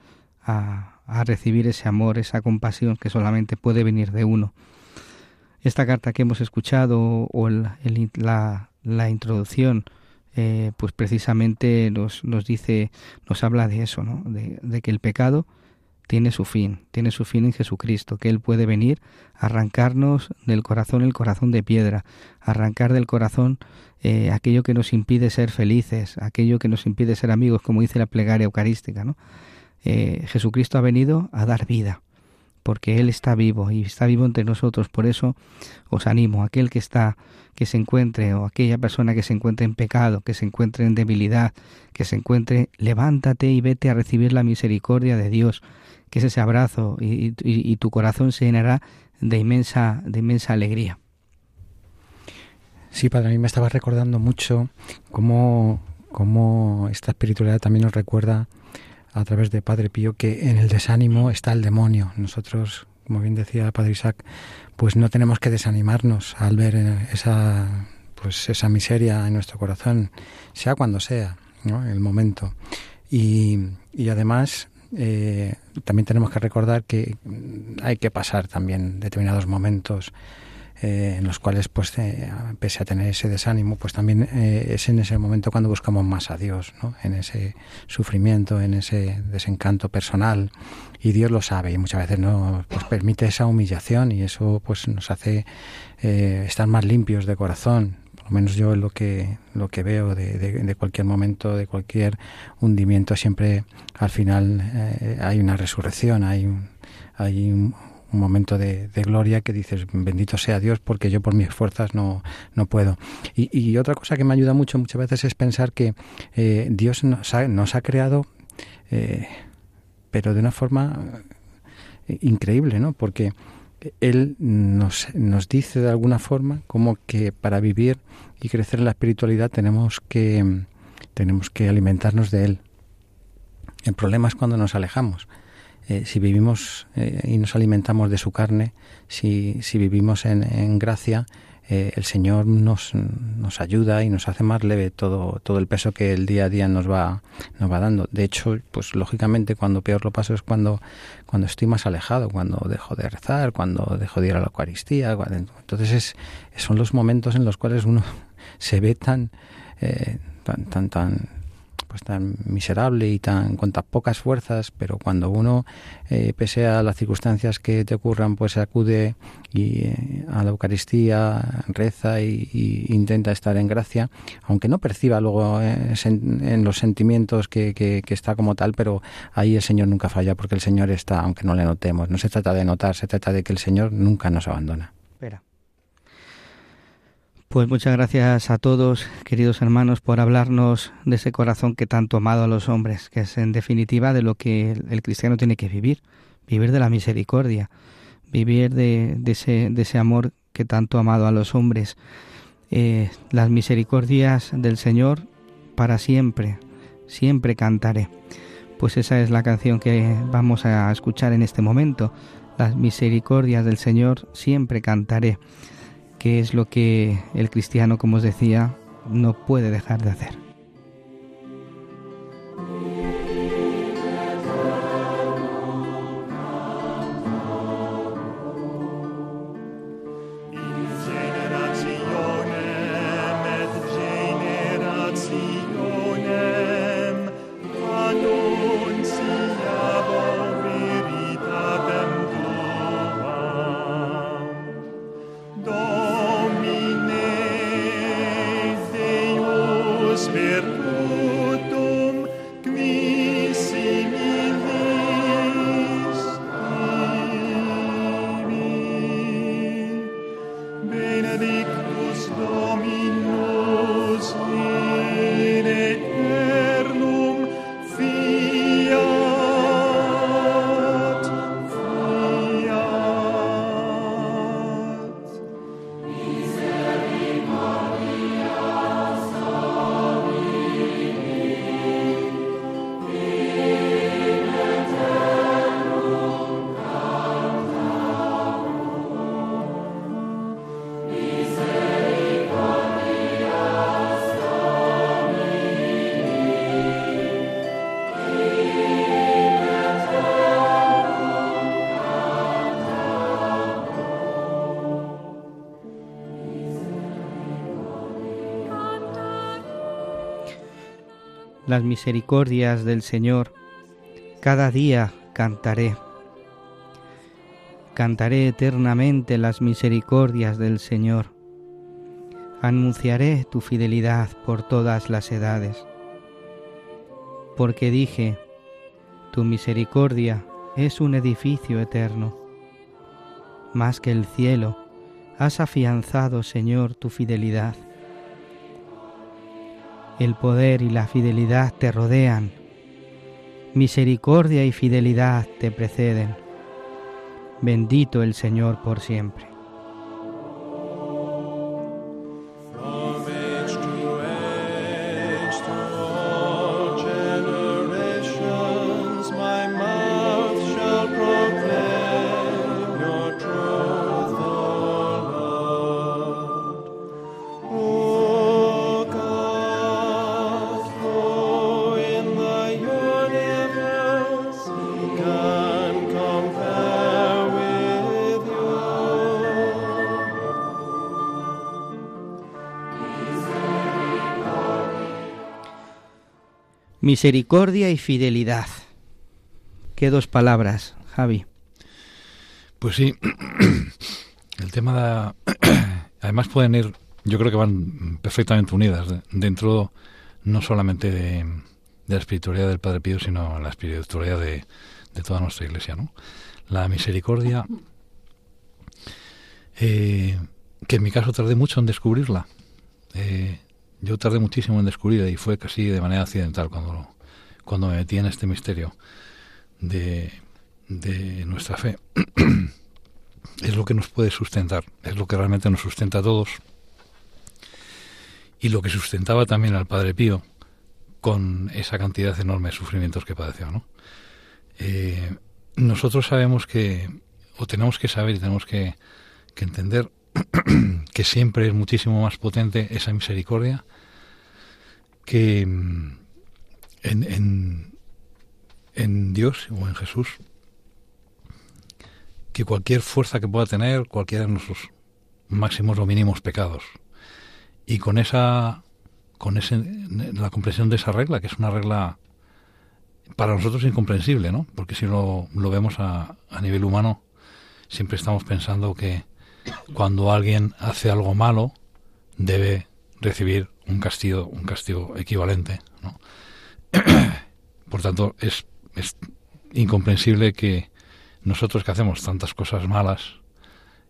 a, recibir ese amor, esa compasión que solamente puede venir de uno. Esta carta que hemos escuchado o el, el, la, la, introducción eh, pues precisamente nos, nos dice, nos habla de eso, ¿no? de, de que el pecado tiene su fin, tiene su fin en Jesucristo, que Él puede venir a arrancarnos del corazón el corazón de piedra, arrancar del corazón eh, aquello que nos impide ser felices, aquello que nos impide ser amigos, como dice la plegaria eucarística. ¿no? Eh, Jesucristo ha venido a dar vida, porque Él está vivo y está vivo entre nosotros. Por eso os animo, aquel que está, que se encuentre, o aquella persona que se encuentre en pecado, que se encuentre en debilidad, que se encuentre, levántate y vete a recibir la misericordia de Dios que es ese abrazo y, y, y, tu corazón se llenará de inmensa, de inmensa alegría. Sí, padre, a mí me estaba recordando mucho cómo, cómo esta espiritualidad también nos recuerda a través de Padre Pío que en el desánimo está el demonio. Nosotros, como bien decía Padre Isaac, pues no tenemos que desanimarnos al ver esa, pues esa miseria en nuestro corazón, sea cuando sea, ¿no? el momento. Y, y además eh, también tenemos que recordar que hay que pasar también determinados momentos eh, en los cuales, pues, eh, pese a tener ese desánimo, pues también eh, es en ese momento cuando buscamos más a Dios, ¿no? En ese sufrimiento, en ese desencanto personal. Y Dios lo sabe y muchas veces nos pues, permite esa humillación y eso, pues, nos hace estar más limpios de corazón, menos yo lo que lo que veo de, de, cualquier momento de cualquier hundimiento siempre al final eh, hay una resurrección hay un, hay un, momento de, gloria que dices bendito sea Dios porque yo por mis fuerzas no, no puedo y, y otra cosa que me ayuda mucho muchas veces es pensar que eh, Dios nos ha, nos ha creado eh, pero de una forma increíble no porque él nos, nos dice de alguna forma como que para vivir y crecer en la espiritualidad tenemos que, tenemos que alimentarnos de Él. El problema es cuando nos alejamos. Eh, si vivimos eh, y nos alimentamos de su carne, si, si vivimos en, en gracia, eh, el Señor nos, nos ayuda y nos hace más leve todo, todo el peso que el día a día nos va, nos va dando. De hecho, pues lógicamente cuando peor lo paso es cuando, cuando estoy más alejado, cuando dejo de rezar, cuando dejo de ir a la Eucaristía. Entonces es, son los momentos en los cuales uno se ve tan, eh, tan, tan, tan pues tan miserable y tan con tan pocas fuerzas, pero cuando uno, eh, pese a las circunstancias que te ocurran, pues acude y, eh, a la Eucaristía, reza y, intenta estar en gracia, aunque no perciba luego eh, en, los sentimientos que, que, está como tal, pero ahí el Señor nunca falla, porque el Señor está, aunque no le notemos. No se trata de notar, se trata de que el Señor nunca nos abandona. Pues muchas gracias a todos, queridos hermanos, por hablarnos de ese corazón que tanto amado a los hombres, que es en definitiva de lo que el cristiano tiene que vivir, vivir de la misericordia, vivir de, ese, de ese, amor que tanto amado a los hombres. Eh, las misericordias del Señor para siempre, siempre cantaré. Pues esa es la canción que vamos a escuchar en este momento. Las misericordias del Señor siempre cantaré que es lo que el cristiano, como os decía, no puede dejar de hacer. Las misericordias del Señor, cada día cantaré. Cantaré eternamente las misericordias del Señor. Anunciaré tu fidelidad por todas las edades. Porque dije, tu misericordia es un edificio eterno. Más que el cielo, has afianzado, Señor, tu fidelidad el poder y la fidelidad te rodean, misericordia y fidelidad te preceden. Bendito el Señor por siempre. Misericordia y fidelidad. ¿Qué dos palabras, Javi? Pues sí, el tema de... Además pueden ir, yo creo que van perfectamente unidas dentro no solamente de, la espiritualidad del Padre Pío, sino la espiritualidad de, toda nuestra iglesia. ¿no? La misericordia, eh, que en mi caso tardé mucho en descubrirla. Eh, yo tardé muchísimo en descubrirla y fue casi de manera accidental cuando, cuando me metí en este misterio de, de nuestra fe. es lo que nos puede sustentar, es lo que realmente nos sustenta a todos y lo que sustentaba también al Padre Pío con esa cantidad enorme de sufrimientos que padeció. ¿no? Eh, nosotros sabemos que, o tenemos que saber y tenemos que, que entender que siempre es muchísimo más potente esa misericordia que mm, en, en, Dios o en Jesús que cualquier fuerza que pueda tener cualquiera de nuestros máximos o mínimos pecados. Y con esa con ese, la comprensión de esa regla que es una regla para nosotros incomprensible no porque si lo, lo vemos a, a nivel humano siempre estamos pensando que cuando alguien hace algo malo debe recibir un castigo, un castigo equivalente. ¿no? Por tanto, es, incomprensible que nosotros que hacemos tantas cosas malas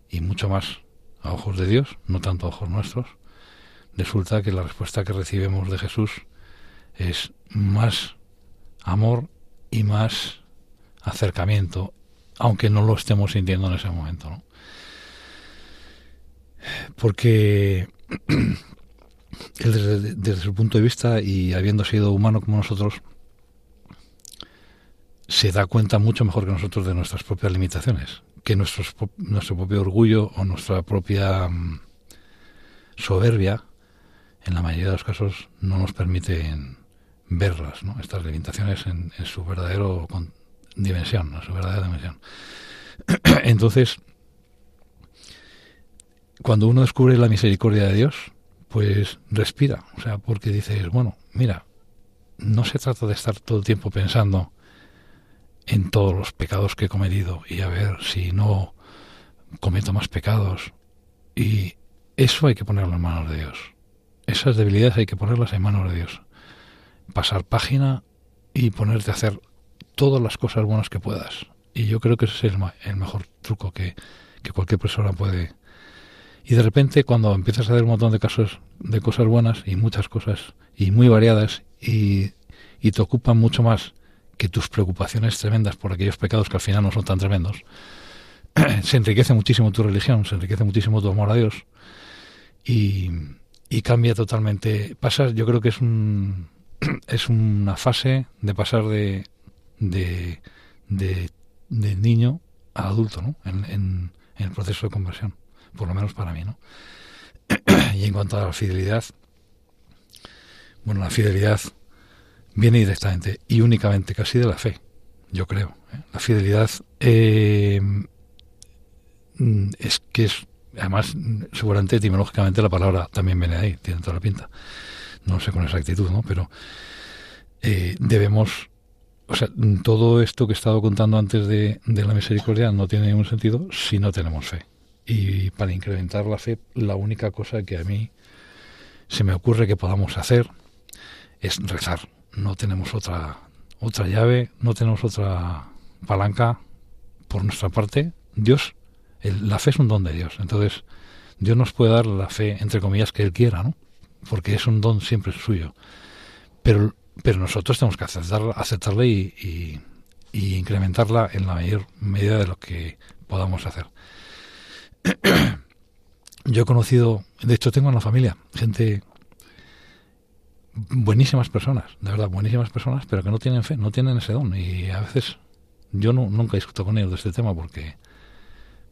y mucho más a ojos de Dios, no tanto a ojos nuestros, resulta que la respuesta que recibimos de Jesús es más amor y más acercamiento, aunque no lo estemos sintiendo en ese momento. ¿no? Porque él desde, su punto de vista y habiendo sido humano como nosotros, se da cuenta mucho mejor que nosotros de nuestras propias limitaciones, que nuestros, nuestro propio orgullo o nuestra propia um, soberbia, en la mayoría de los casos, no nos permiten verlas, ¿no? estas limitaciones en, en su verdadero dimensión, en su verdadera dimensión. Entonces, cuando uno descubre la misericordia de Dios, pues respira, o sea, porque dices, bueno, mira, no se trata de estar todo el tiempo pensando en todos los pecados que he cometido y a ver si no cometo más pecados. Y eso hay que ponerlo en manos de Dios. Esas debilidades hay que ponerlas en manos de Dios. Pasar página y ponerte a hacer todas las cosas buenas que puedas. Y yo creo que ese es el, el mejor truco que, que, cualquier persona puede. Y de repente cuando empiezas a hacer un montón de casos de cosas buenas y muchas cosas y muy variadas y, y te ocupan mucho más que tus preocupaciones tremendas por aquellos pecados que al final no son tan tremendos, se enriquece muchísimo tu religión, se enriquece muchísimo tu amor a Dios y, y cambia totalmente. Pasas, yo creo que es un es una fase de pasar de, de, de, de niño a adulto, ¿no? En, en, en, el proceso de conversión, por lo menos para mí, ¿no? y en cuanto a la fidelidad, bueno, la fidelidad viene directamente y únicamente casi de la fe, yo creo. ¿eh? La fidelidad eh, es que es, además, seguramente etimológicamente la palabra también viene ahí, tiene toda la pinta. No sé con exactitud, ¿no? Pero eh, debemos, o sea, todo esto que he estado contando antes de, de la misericordia no tiene ningún sentido si no tenemos fe. Y para incrementar la fe, la única cosa que a mí se me ocurre que podamos hacer es rezar no tenemos otra otra llave, no tenemos otra palanca por nuestra parte. Dios, el, la fe es un don de Dios. Entonces, Dios nos puede dar la fe, entre comillas, que Él quiera, ¿no? Porque es un don siempre suyo. Pero, pero nosotros tenemos que aceptarla, aceptarla y, y, y incrementarla en la mayor medida de lo que podamos hacer. Yo he conocido, de hecho tengo en la familia, gente buenísimas personas, de verdad, buenísimas personas, pero que no tienen fe, no tienen ese don. Y a veces yo no, nunca discuto con ellos de este tema porque,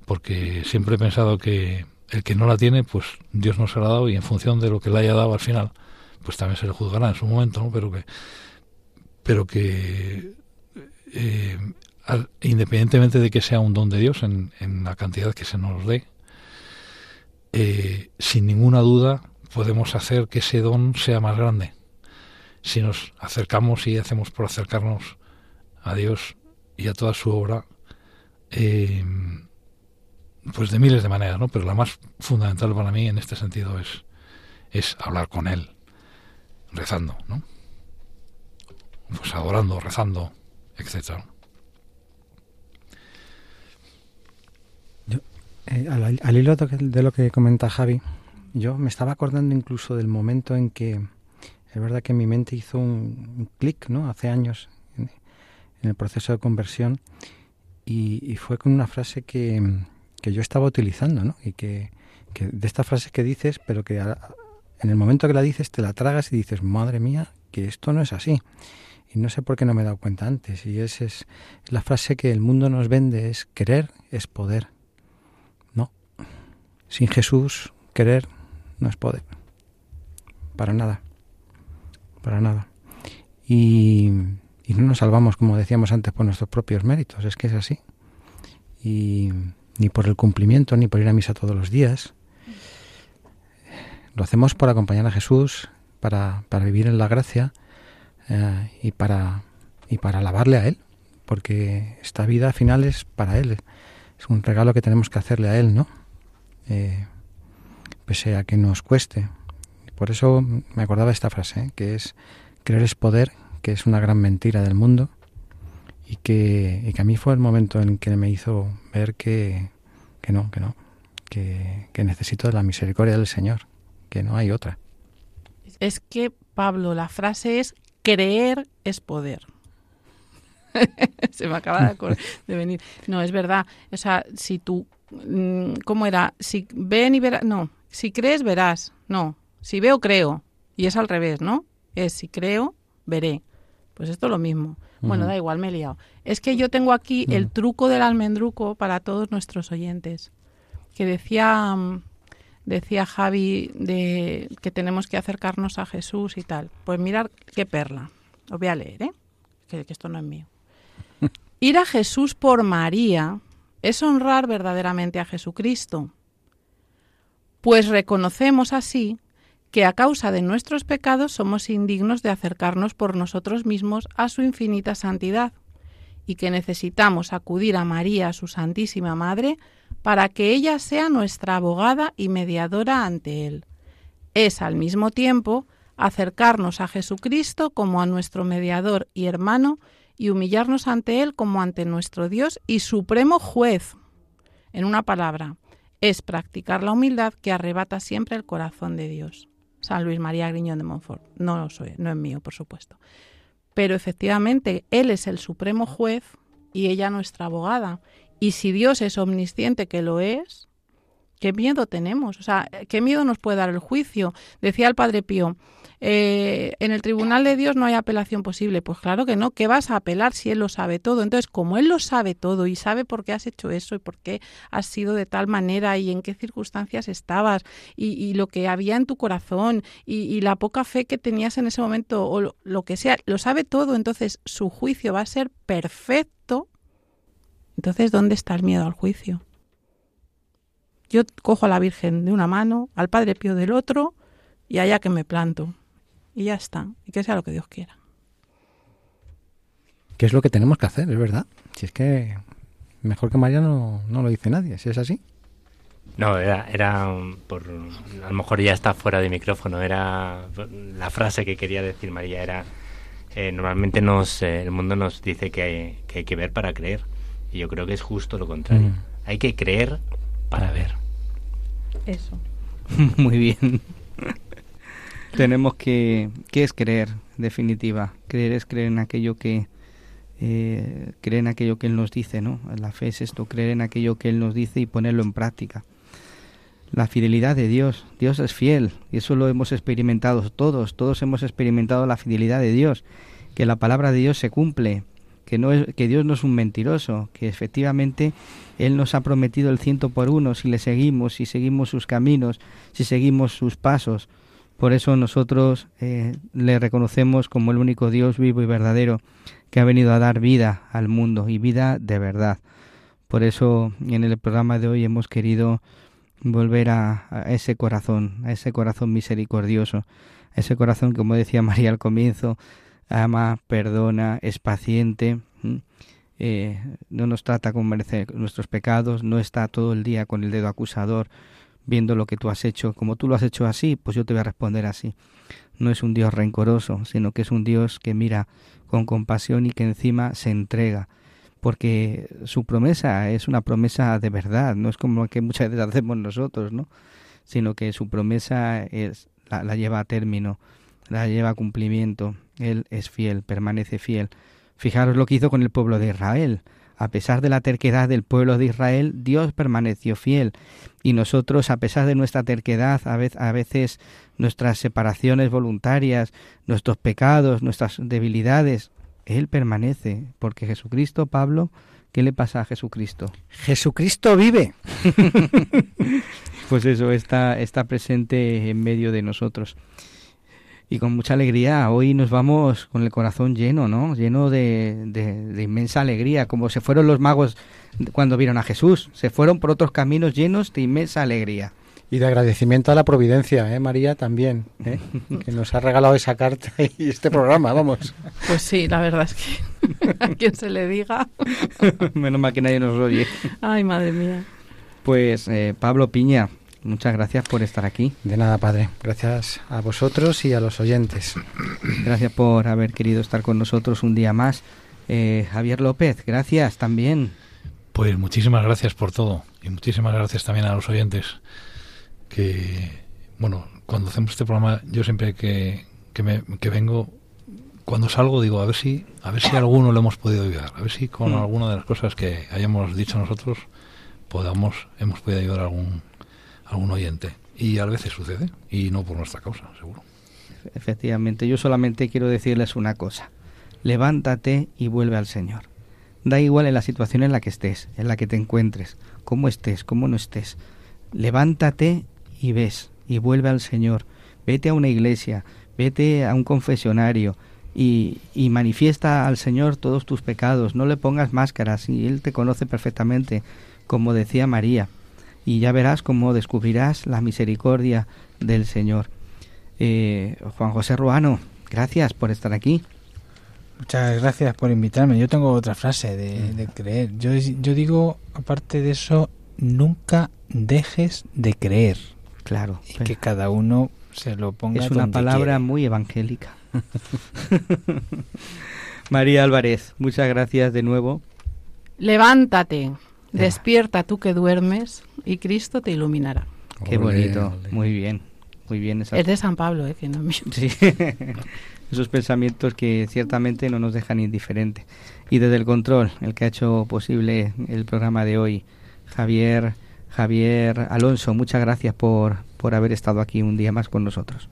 porque siempre he pensado que el que no la tiene, pues Dios no se la ha dado y en función de lo que le haya dado al final, pues también se le juzgará en su momento, ¿no? Pero que, pero que eh, independientemente de que sea un don de Dios en, en la cantidad que se nos dé, eh, sin ninguna duda podemos hacer que ese don sea más grande. Si nos acercamos y hacemos por acercarnos a Dios y a toda su obra, eh, pues de miles de maneras, ¿no? Pero la más fundamental para mí en este sentido es, es hablar con Él, rezando, ¿no? Pues adorando, rezando, etcétera. Eh, al, hilo de lo que comenta Javi, yo me estaba acordando incluso del momento en que es verdad que mi mente hizo un, clic, ¿no? Hace años en, el proceso de conversión y, fue con una frase que, que yo estaba utilizando, ¿no? Y que, que, de esta frase que dices, pero que a, en el momento que la dices te la tragas y dices, madre mía, que esto no es así. Y no sé por qué no me he dado cuenta antes. Y esa es la frase que el mundo nos vende, es querer es poder. Sin Jesús, querer no es poder. Para nada. Para nada. Y, y, no nos salvamos, como decíamos antes, por nuestros propios méritos. Es que es así. Y ni por el cumplimiento, ni por ir a misa todos los días. Lo hacemos por acompañar a Jesús, para, para vivir en la gracia eh, y, para, y para alabarle a Él. Porque esta vida al final es para Él. Es un regalo que tenemos que hacerle a Él, ¿no? Eh, pese a que nos cueste. Por eso me acordaba esta frase, ¿eh? que es creer es poder, que es una gran mentira del mundo y que, y que a mí fue el momento en que me hizo ver que, que no, que no, que, que necesito de la misericordia del Señor, que no hay otra, es que, Pablo, la frase es creer es poder. Se me acaba de, de, venir. No, es verdad. O sea, si tú, ¿cómo era? Si ven y verás, no, si crees, verás. No, si veo, creo. Y es al revés, ¿no? Es si creo, veré. Pues esto es lo mismo. Bueno, da igual, me he liado. Es que yo tengo aquí el truco del almendruco para todos nuestros oyentes. Que decía, mm, decía Javi de que tenemos que acercarnos a Jesús y tal. Pues mirar qué perla. Os voy a leer, ¿eh? Que, que esto no es mío. Ir a Jesús por María es honrar verdaderamente a Jesucristo. Pues reconocemos así que a causa de nuestros pecados somos indignos de acercarnos por nosotros mismos a su infinita santidad, y que necesitamos acudir a María, su Santísima Madre, para que ella sea nuestra abogada y mediadora ante Él. Es al mismo tiempo acercarnos a Jesucristo como a nuestro mediador y hermano y humillarnos ante Él como ante nuestro Dios y supremo juez. En una palabra, es practicar la humildad que arrebata siempre el corazón de Dios. San Luis María Griñón de Montfort. No lo soy, no es mío, por supuesto. Pero efectivamente, Él es el supremo juez y ella nuestra abogada. Y si Dios es omnisciente, que lo es, ¿qué miedo tenemos? O sea, ¿qué miedo nos puede dar el juicio? Decía el Padre Pío, eh, en el tribunal de Dios no hay apelación posible. Pues claro que no, ¿qué vas a apelar si Él lo sabe todo? Entonces, como Él lo sabe todo y sabe por qué has hecho eso y por qué has sido de tal manera y en qué circunstancias estabas y, lo que había en tu corazón y, la poca fe que tenías en ese momento o lo, que sea, lo sabe todo, entonces su juicio va a ser perfecto. Entonces, ¿dónde está el miedo al juicio? Yo cojo a la Virgen de una mano, al Padre Pío del otro, y allá que me planto y ya está, y que sea lo que Dios quiera. ¿Qué es lo que tenemos que hacer? Es verdad. Si es que mejor que María no, lo dice nadie, si es así. No, era, era por, a lo mejor ya está fuera de micrófono, era la frase que quería decir María, era, eh, normalmente nos, eh, el mundo nos dice que hay, que hay, que ver para creer, y yo creo que es justo lo contrario, mm. hay que creer para ver. Eso. Muy bien. tenemos que... ¿Qué es creer, definitiva? Creer es creer en aquello que... Eh, creer en aquello que Él nos dice, ¿no? La fe es esto, creer en aquello que Él nos dice y ponerlo en práctica. La fidelidad de Dios, Dios es fiel, y eso lo hemos experimentado todos, todos hemos experimentado la fidelidad de Dios, que la palabra de Dios se cumple, que, no es, que Dios no es un mentiroso, que efectivamente Él nos ha prometido el ciento por uno si le seguimos, si seguimos sus caminos, si seguimos sus pasos. Por eso nosotros eh, le reconocemos como el único Dios vivo y verdadero que ha venido a dar vida al mundo y vida de verdad. Por eso en el programa de hoy hemos querido volver a, ese corazón, a ese corazón misericordioso, a ese corazón, como decía María al comienzo, ama, perdona, es paciente, eh, no nos trata con merecer nuestros pecados, no está todo el día con el dedo acusador, viendo lo que tú has hecho. Como tú lo has hecho así, pues yo te voy a responder así. No es un Dios rencoroso, sino que es un Dios que mira con compasión y que encima se entrega. Porque su promesa es una promesa de verdad, no es como que muchas veces hacemos nosotros, ¿no? Sino que su promesa es, la lleva a término, la lleva a cumplimiento. Él es fiel, permanece fiel. Fijaros lo que hizo con el pueblo de Israel a pesar de la terquedad del pueblo de Israel, Dios permaneció fiel. Y nosotros, a pesar de nuestra terquedad, a veces nuestras separaciones voluntarias, nuestros pecados, nuestras debilidades, Él permanece, porque Jesucristo, Pablo, ¿qué le pasa a Jesucristo? Jesucristo vive. pues eso está, está presente en medio de nosotros y con mucha alegría. Hoy nos vamos con el corazón lleno, ¿no? Lleno de, de, inmensa alegría, como se fueron los magos cuando vieron a Jesús. Se fueron por otros caminos llenos de inmensa alegría. Y de agradecimiento a la providencia, ¿eh, María? También, ¿eh? que nos ha regalado esa carta y este programa, vamos. Pues sí, la verdad es que a quien se le diga. Menos mal que nadie nos oye. Ay, madre mía. Pues eh, Pablo Piña, Muchas gracias por estar aquí. De nada, Padre. Gracias a vosotros y a los oyentes. Gracias por haber querido estar con nosotros un día más. Eh, Javier López, gracias también. Pues muchísimas gracias por todo y muchísimas gracias también a los oyentes que bueno, cuando hacemos este programa, yo siempre que, que, me, que vengo, cuando salgo digo, a ver si, a ver si alguno lo hemos podido ayudar, a ver si con Mm. alguna de las cosas que hayamos dicho nosotros podamos, hemos podido ayudar a algún, algún oyente. Y a veces sucede, y no por nuestra causa, seguro. Efectivamente, yo solamente quiero decirles una cosa. Levántate y vuelve al Señor. Da igual en la situación en la que estés, en la que te encuentres, cómo estés, cómo no estés. Levántate y ves y vuelve al Señor. Vete a una iglesia, vete a un confesionario y, y manifiesta al Señor todos tus pecados. No le pongas máscaras y Él te conoce perfectamente, como decía María. Y ya verás cómo descubrirás la misericordia del Señor. Eh, Juan José Ruano, gracias por estar aquí. Muchas gracias por invitarme. Yo tengo otra frase de, de creer. Yo, yo digo, aparte de eso, nunca dejes de creer. Claro, Y que cada uno se lo ponga es una donde palabra quiere. muy evangélica. María Álvarez, muchas gracias de nuevo. Levántate, despierta tú que duermes y Cristo te iluminará. Qué bonito, ole. muy bien, muy bien. esas- Es de San Pablo, ¿eh? que no es mío. Sí. Esos pensamientos que ciertamente no nos dejan indiferente. Y desde el control, el que ha hecho posible el programa de hoy, Javier, Javier Alonso, muchas gracias por, por haber estado aquí un día más con nosotros.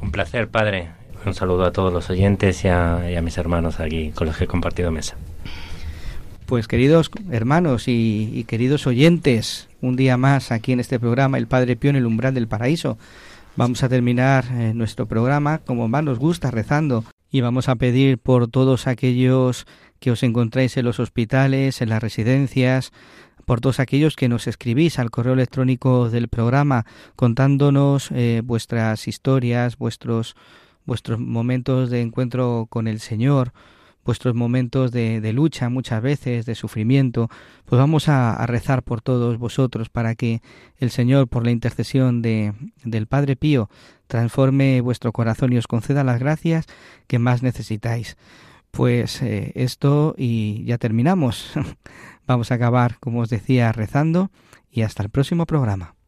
Un placer, padre. Un saludo a todos los oyentes y a, y a mis hermanos aquí con los que he compartido mesa. Pues queridos hermanos y, queridos oyentes, un día más aquí en este programa, El Padre Pío en el umbral del paraíso. Vamos a terminar eh, nuestro programa como más nos gusta, rezando. Y vamos a pedir por todos aquellos que os encontráis en los hospitales, en las residencias, por todos aquellos que nos escribís al correo electrónico del programa contándonos eh, vuestras historias, vuestros, vuestros momentos de encuentro con el Señor, vuestros momentos de, lucha muchas veces, de sufrimiento, pues vamos a, a rezar por todos vosotros para que el Señor, por la intercesión de, del Padre Pío, transforme vuestro corazón y os conceda las gracias que más necesitáis. Pues eh, esto y ya terminamos. vamos a acabar, como os decía, rezando y hasta el próximo programa.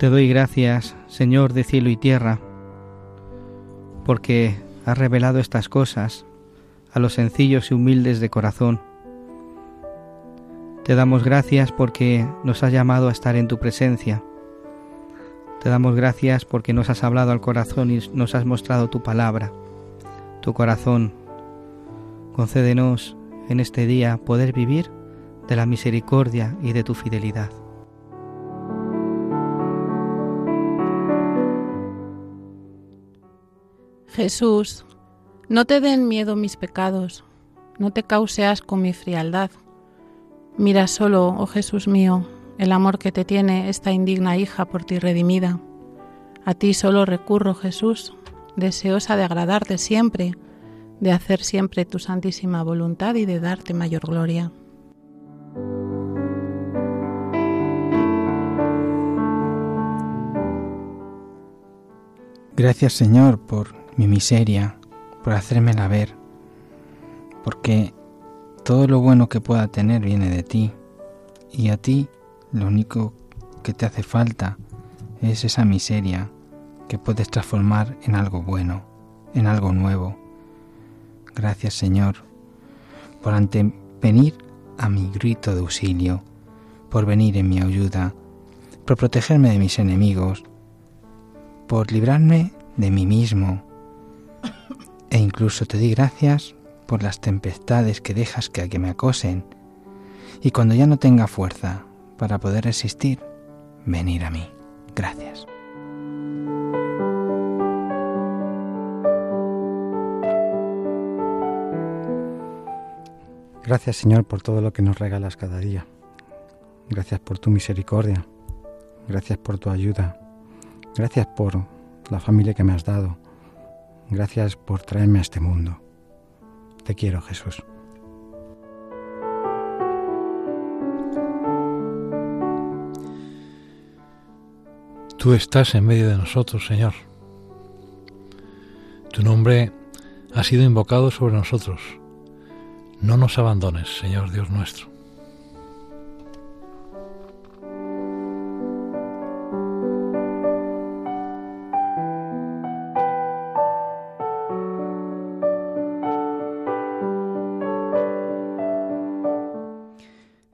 Te doy gracias, Señor de cielo y tierra, porque has revelado estas cosas a los sencillos y humildes de corazón. Te damos gracias porque nos has llamado a estar en tu presencia. Te damos gracias porque nos has hablado al corazón y nos has mostrado tu palabra, tu corazón. Concédenos en este día poder vivir de la misericordia y de tu fidelidad. Jesús, no te den miedo mis pecados, no te cause asco mi frialdad. Mira solo, oh Jesús mío, el amor que te tiene esta indigna hija por ti redimida. A ti solo recurro, Jesús, deseosa de agradarte siempre, de hacer siempre tu santísima voluntad y de darte mayor gloria. Gracias Señor por mi miseria, por hacérmela ver, porque todo lo bueno que pueda tener viene de ti, y a ti lo único que te hace falta es esa miseria que puedes transformar en algo bueno, en algo nuevo. Gracias Señor por antevenir a mi grito de auxilio, por venir en mi ayuda, por protegerme de mis enemigos, por librarme de mí mismo. E incluso te di gracias por las tempestades que dejas que, que me acosen. Y cuando ya no tenga fuerza para poder resistir, venir a mí. Gracias. Gracias Señor por todo lo que nos regalas cada día. Gracias por tu misericordia. Gracias por tu ayuda. Gracias por la familia que me has dado. Gracias por traerme a este mundo. Te quiero Jesús. Tú estás en medio de nosotros, Señor. Tu nombre ha sido invocado sobre nosotros. No nos abandones, Señor Dios nuestro.